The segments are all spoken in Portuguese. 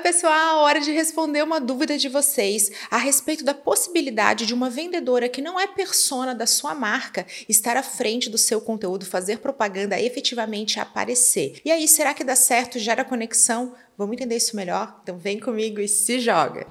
pessoal, hora de responder uma dúvida de vocês a respeito da possibilidade de uma vendedora que não é persona da sua marca estar à frente do seu conteúdo, fazer propaganda efetivamente aparecer. E aí, será que dá certo, gera conexão? Vamos entender isso melhor? Então vem comigo e se joga!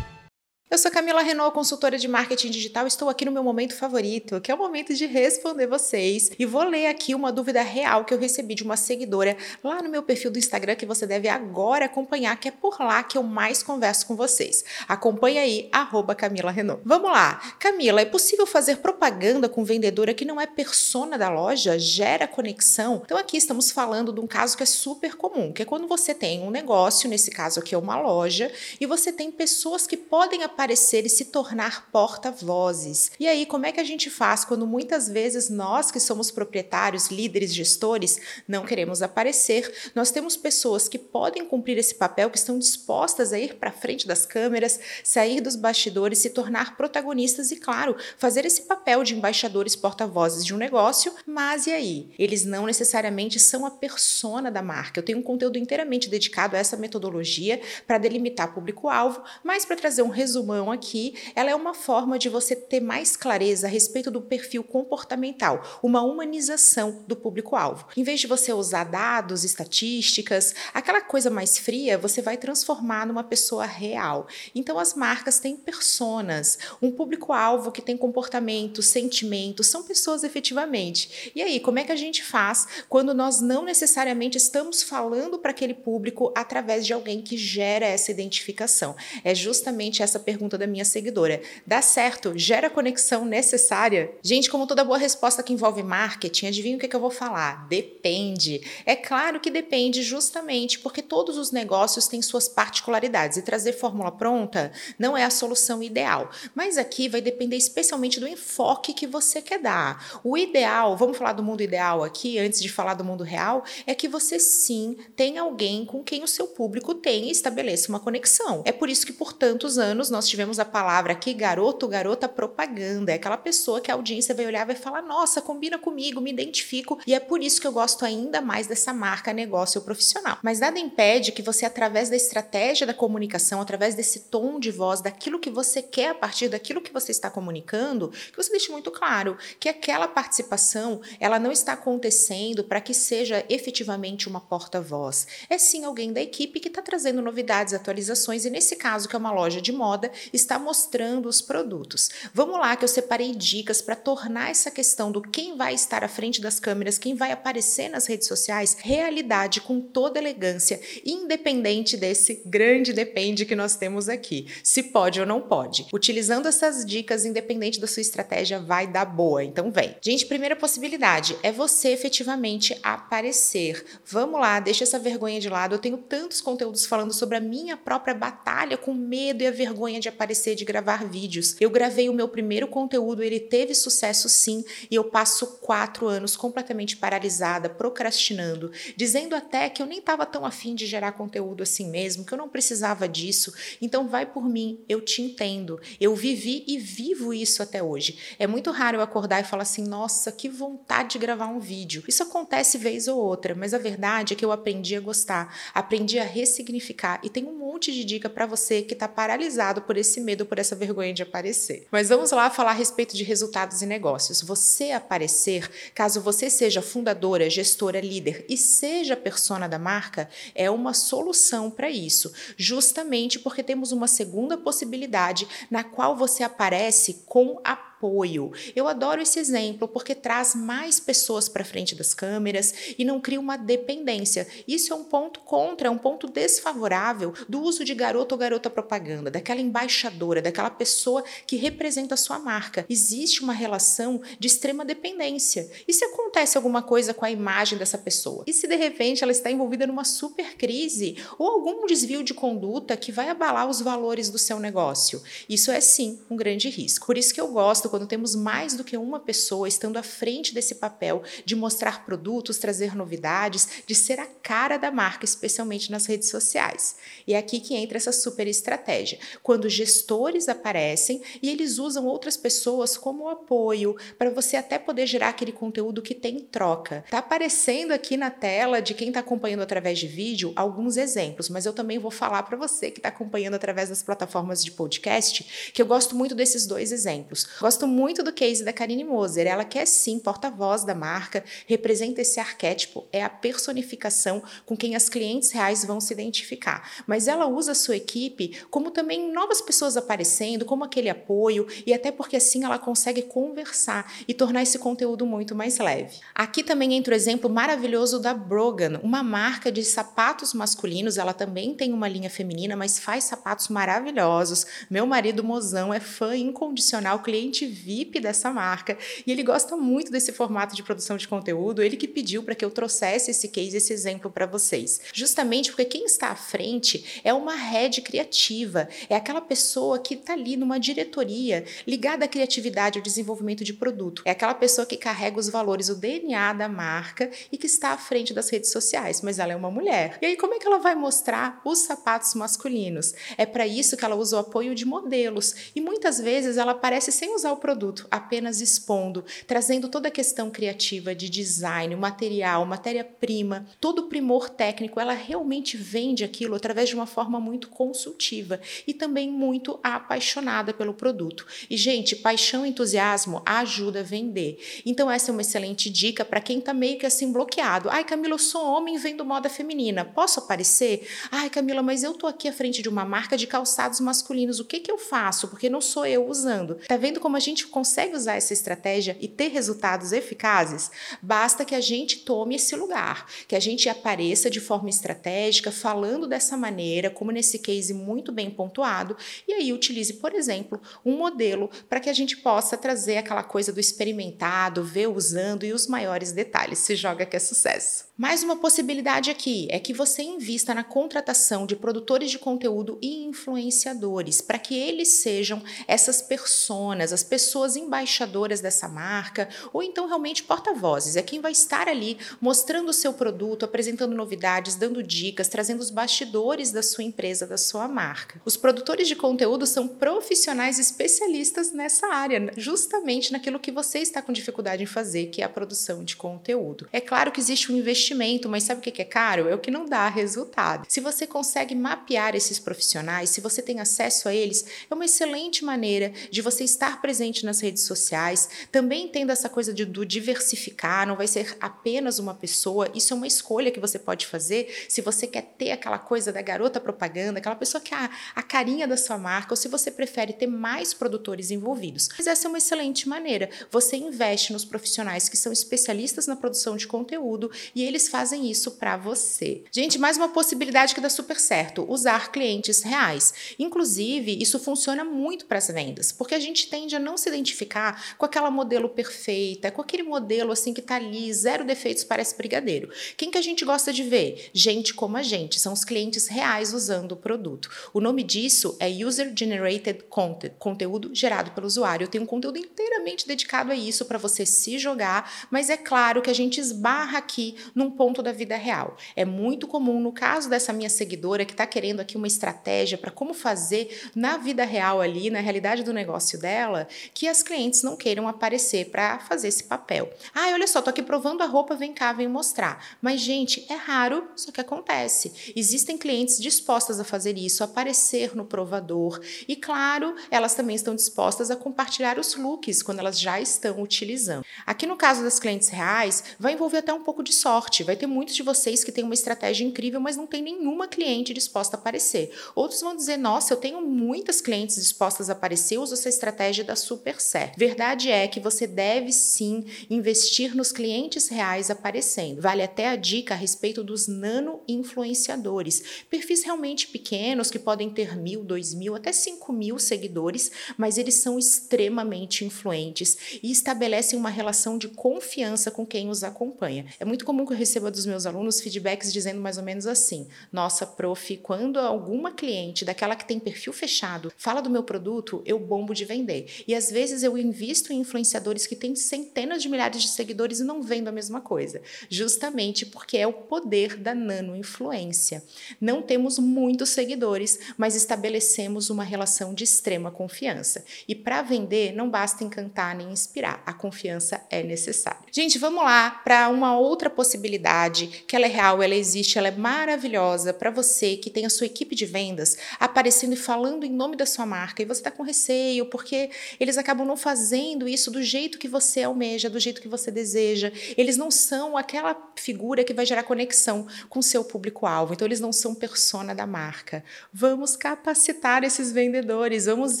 Eu sou Camila Renault, consultora de marketing digital. Estou aqui no meu momento favorito, que é o momento de responder vocês. E vou ler aqui uma dúvida real que eu recebi de uma seguidora lá no meu perfil do Instagram, que você deve agora acompanhar, que é por lá que eu mais converso com vocês. Acompanhe aí, arroba Camila Renault. Vamos lá. Camila, é possível fazer propaganda com vendedora que não é persona da loja? Gera conexão? Então aqui estamos falando de um caso que é super comum, que é quando você tem um negócio, nesse caso aqui é uma loja, e você tem pessoas que podem aparecer aparecer e se tornar porta-vozes. E aí, como é que a gente faz quando muitas vezes nós que somos proprietários, líderes, gestores, não queremos aparecer? Nós temos pessoas que podem cumprir esse papel, que estão dispostas a ir para frente das câmeras, sair dos bastidores, se tornar protagonistas e, claro, fazer esse papel de embaixadores porta-vozes de um negócio, mas e aí? Eles não necessariamente são a persona da marca. Eu tenho um conteúdo inteiramente dedicado a essa metodologia para delimitar público-alvo, mas para trazer um resumo resumão aqui, ela é uma forma de você ter mais clareza a respeito do perfil comportamental, uma humanização do público-alvo. Em vez de você usar dados, estatísticas, aquela coisa mais fria, você vai transformar numa pessoa real. Então as marcas têm personas, um público-alvo que tem comportamento, sentimentos, são pessoas efetivamente. E aí, como é que a gente faz quando nós não necessariamente estamos falando para aquele público através de alguém que gera essa identificação? É justamente essa pergunta pergunta da minha seguidora. Dá certo? Gera conexão necessária? Gente, como toda boa resposta que envolve marketing, adivinha o que, é que eu vou falar? Depende. É claro que depende justamente porque todos os negócios têm suas particularidades e trazer fórmula pronta não é a solução ideal. Mas aqui vai depender especialmente do enfoque que você quer dar. O ideal, vamos falar do mundo ideal aqui, antes de falar do mundo real, é que você sim tenha alguém com quem o seu público tem e estabeleça uma conexão. É por isso que por tantos anos nós tivemos a palavra aqui, garoto, garota propaganda. É aquela pessoa que a audiência vai olhar e vai falar: nossa, combina comigo, me identifico. E é por isso que eu gosto ainda mais dessa marca negócio profissional. Mas nada impede que você, através da estratégia da comunicação, através desse tom de voz, daquilo que você quer a partir daquilo que você está comunicando, que você deixe muito claro que aquela participação ela não está acontecendo para que seja efetivamente uma porta-voz. É sim alguém da equipe que está trazendo novidades, atualizações, e nesse caso, que é uma loja de moda, está mostrando os produtos. Vamos lá que eu separei dicas para tornar essa questão do quem vai estar à frente das câmeras, quem vai aparecer nas redes sociais, realidade com toda elegância, independente desse grande depende que nós temos aqui. Se pode ou não pode. Utilizando essas dicas, independente da sua estratégia, vai dar boa. Então vem. Gente, primeira possibilidade é você efetivamente aparecer. Vamos lá, deixa essa vergonha de lado. Eu tenho tantos conteúdos falando sobre a minha própria batalha com medo e a vergonha de aparecer, de gravar vídeos. Eu gravei o meu primeiro conteúdo, ele teve sucesso sim, e eu passo quatro anos completamente paralisada, procrastinando, dizendo até que eu nem estava tão afim de gerar conteúdo assim mesmo, que eu não precisava disso. Então vai por mim, eu te entendo. Eu vivi e vivo isso até hoje. É muito raro eu acordar e falar assim, nossa, que vontade de gravar um vídeo. Isso acontece vez ou outra, mas a verdade é que eu aprendi a gostar, aprendi a ressignificar e tem um monte de dica para você que está paralisado por esse medo, por essa vergonha de aparecer. Mas vamos lá falar a respeito de resultados e negócios. Você aparecer, caso você seja fundadora, gestora, líder e seja persona da marca, é uma solução para isso, justamente porque temos uma segunda possibilidade na qual você aparece com a apoio. Eu adoro esse exemplo porque traz mais pessoas para frente das câmeras e não cria uma dependência. Isso é um ponto contra, é um ponto desfavorável do uso de garoto ou garota propaganda, daquela embaixadora, daquela pessoa que representa a sua marca. Existe uma relação de extrema dependência. E se acontece alguma coisa com a imagem dessa pessoa? E se de repente ela está envolvida numa super crise ou algum desvio de conduta que vai abalar os valores do seu negócio? Isso é sim um grande risco. Por isso que eu gosto quando temos mais do que uma pessoa estando à frente desse papel de mostrar produtos, trazer novidades, de ser a cara da marca, especialmente nas redes sociais. E é aqui que entra essa super estratégia. Quando gestores aparecem e eles usam outras pessoas como apoio para você até poder gerar aquele conteúdo que tem troca. Tá aparecendo aqui na tela de quem está acompanhando através de vídeo alguns exemplos, mas eu também vou falar para você que está acompanhando através das plataformas de podcast que eu gosto muito desses dois exemplos. Gosto muito do case da Karine Moser. Ela que é sim porta-voz da marca, representa esse arquétipo, é a personificação com quem as clientes reais vão se identificar. Mas ela usa a sua equipe como também novas pessoas aparecendo, como aquele apoio e até porque assim ela consegue conversar e tornar esse conteúdo muito mais leve. Aqui também entra o exemplo maravilhoso da Brogan, uma marca de sapatos masculinos. Ela também tem uma linha feminina, mas faz sapatos maravilhosos. Meu marido Mozão é fã incondicional, cliente VIP dessa marca e ele gosta muito desse formato de produção de conteúdo. Ele que pediu para que eu trouxesse esse case, esse exemplo para vocês. Justamente porque quem está à frente é uma head criativa, é aquela pessoa que está ali numa diretoria ligada à criatividade, ao desenvolvimento de produto. É aquela pessoa que carrega os valores, o DNA da marca e que está à frente das redes sociais, mas ela é uma mulher. E aí, como é que ela vai mostrar os sapatos masculinos? É para isso que ela usa o apoio de modelos e muitas vezes ela aparece sem usar o produto, apenas expondo, trazendo toda a questão criativa de design, material, matéria-prima, todo o primor técnico. Ela realmente vende aquilo através de uma forma muito consultiva e também muito apaixonada pelo produto. E, gente, paixão e entusiasmo ajuda a vender. Então, essa é uma excelente dica para quem está meio que assim bloqueado. Ai, Camila, eu sou homem vendo moda feminina. Posso aparecer? Ai, Camila, mas eu tô aqui à frente de uma marca de calçados masculinos. O que que eu faço? Porque não sou eu usando. Tá vendo como a gente consegue usar essa estratégia e ter resultados eficazes? Basta que a gente tome esse lugar, que a gente apareça de forma estratégica, falando dessa maneira, como nesse case muito bem pontuado, e aí utilize, por exemplo, um modelo para que a gente possa trazer aquela coisa do experimentado, ver usando e os maiores detalhes. Se joga que é sucesso. Mais uma possibilidade aqui é que você invista na contratação de produtores de conteúdo e influenciadores, para que eles sejam essas personas, as pessoas embaixadoras dessa marca, ou então realmente porta-vozes, é quem vai estar ali mostrando o seu produto, apresentando novidades, dando dicas, trazendo os bastidores da sua empresa, da sua marca. Os produtores de conteúdo são profissionais especialistas nessa área, justamente naquilo que você está com dificuldade em fazer, que é a produção de conteúdo. É claro que existe um investimento, mas sabe o que é caro? É o que não dá resultado. Se você consegue mapear esses profissionais, se você tem acesso a eles, é uma excelente maneira de você estar presente nas redes sociais, também tendo essa coisa de, do diversificar, não vai ser apenas uma pessoa, isso é uma escolha que você pode fazer se você quer ter aquela coisa da garota propaganda, aquela pessoa que é a, a carinha da sua marca, ou se você prefere ter mais produtores envolvidos. Mas essa é uma excelente maneira. Você investe nos profissionais que são especialistas na produção de conteúdo e eles eles fazem isso para você. Gente, mais uma possibilidade que dá super certo: usar clientes reais. Inclusive, isso funciona muito para as vendas, porque a gente tende a não se identificar com aquela modelo perfeita, com aquele modelo assim que tá ali, zero defeitos, parece brigadeiro. Quem que a gente gosta de ver? Gente como a gente, são os clientes reais usando o produto. O nome disso é User Generated Content, conteúdo gerado pelo usuário. Eu tenho um conteúdo inteiramente dedicado a isso para você se jogar, mas é claro que a gente esbarra aqui num ponto da vida real. É muito comum, no caso dessa minha seguidora que está querendo aqui uma estratégia para como fazer na vida real ali, na realidade do negócio dela, que as clientes não queiram aparecer para fazer esse papel. Ah, olha só, tô aqui provando a roupa, vem cá, vem mostrar. Mas, gente, é raro, só que acontece. Existem clientes dispostas a fazer isso, a aparecer no provador. E, claro, elas também estão dispostas a compartilhar os looks quando elas já estão utilizando. Aqui no caso das clientes reais, vai envolver até um pouco de sorte Vai ter muitos de vocês que têm uma estratégia incrível, mas não tem nenhuma cliente disposta a aparecer. Outros vão dizer: Nossa, eu tenho muitas clientes dispostas a aparecer, uso essa estratégia da super certo. Verdade é que você deve sim investir nos clientes reais aparecendo. Vale até a dica a respeito dos nano influenciadores, perfis realmente pequenos que podem ter mil, dois mil, até cinco mil seguidores, mas eles são extremamente influentes e estabelecem uma relação de confiança com quem os acompanha. É muito comum que eu recebo dos meus alunos feedbacks dizendo mais ou menos assim: Nossa, prof, quando alguma cliente daquela que tem perfil fechado fala do meu produto, eu bombo de vender. E às vezes eu invisto em influenciadores que têm centenas de milhares de seguidores e não vendo a mesma coisa, justamente porque é o poder da nano influência. Não temos muitos seguidores, mas estabelecemos uma relação de extrema confiança. E para vender não basta encantar nem inspirar, a confiança é necessária. Gente, vamos lá para uma outra possibilidade que ela é real, ela existe, ela é maravilhosa para você que tem a sua equipe de vendas aparecendo e falando em nome da sua marca e você está com receio porque eles acabam não fazendo isso do jeito que você almeja, do jeito que você deseja. Eles não são aquela figura que vai gerar conexão com o seu público-alvo. Então, eles não são persona da marca. Vamos capacitar esses vendedores, vamos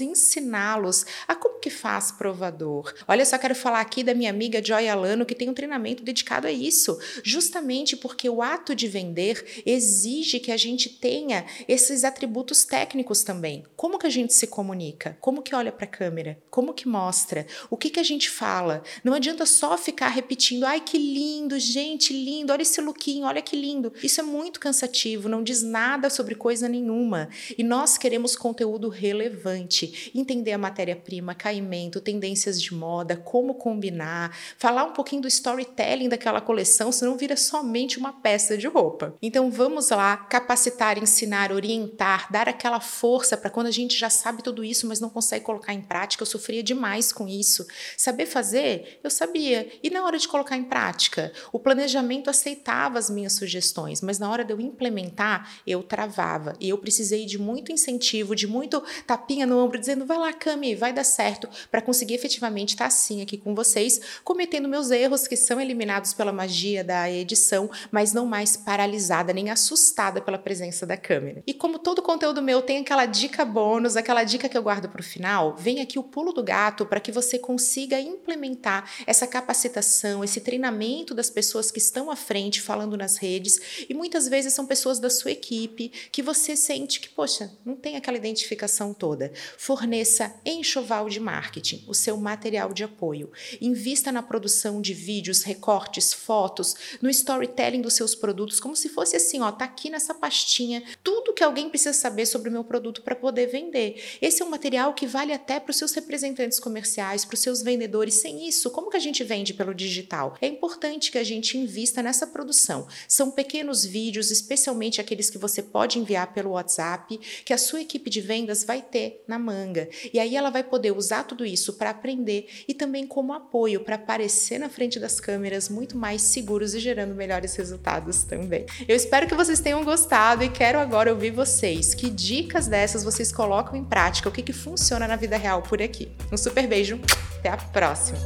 ensiná-los a como que faz provador. Olha só, quero falar aqui da minha amiga Joy Alano, que tem um treinamento dedicado a isso, justamente porque o ato de vender exige que a gente tenha esses atributos técnicos também. Como que a gente se comunica? Como que olha para a câmera? Como que mostra? O que que a gente fala? Não adianta só ficar repetindo, ai que lindo, gente, lindo, olha esse lookinho, olha que lindo. Isso é muito cansativo, não diz nada sobre coisa nenhuma. E nós queremos conteúdo relevante, entender a matéria-prima, caimento, tendências de moda, como combinar, falar um pouquinho do storytelling daquela coleção, senão vira somente uma peça de roupa. Então vamos lá capacitar, ensinar, orientar, dar aquela força para quando a gente já sabe tudo isso, mas não consegue colocar em prática. Eu sofria demais com isso. Saber fazer, eu sabia. E na hora de colocar em prática, o planejamento aceitava as minhas sugestões, mas na hora de eu implementar, eu travava. E eu precisei de muito incentivo, de muito tapinha no ombro, dizendo: vai lá, Cami, vai dar certo, para conseguir efetivamente estar assim aqui com vocês, cometendo meus erros que são eliminados pela magia da edição, mas não mais paralisada nem assustada pela presença da câmera. E como todo conteúdo meu tem aquela dica bônus, aquela dica que eu guardo para o final, vem aqui o pulo do gato para que você consiga implementar essa capacitação, esse treinamento das pessoas que estão à frente falando nas redes e muitas vezes são pessoas da sua equipe que você sente que, poxa, não tem aquela identificação toda. Forneça enxoval de marketing, o seu material de apoio. Invista na produção de vídeos, recortes, fotos, no storytelling dos seus produtos, como se fosse assim, ó, tá aqui nessa pastinha tudo que alguém precisa saber sobre o meu produto para poder vender. Esse é um material que vale até para os seus representantes comerciais, para os seus vendedores. Sem isso, como que a gente vende pelo digital? É importante que a gente invista nessa produção. São pequenos vídeos, especialmente aqueles que você pode enviar pelo WhatsApp, que a sua equipe de vendas vai ter na manga. E aí ela vai poder usar tudo isso para aprender e também como apoio para aparecer na frente das câmeras muito mais seguros e gerando melhores resultados também. Eu espero que vocês tenham gostado e quero agora ouvir vocês. Que dicas dessas vocês colocam em prática? O que, que funciona na vida real por aqui? Um super beijo, até a próxima!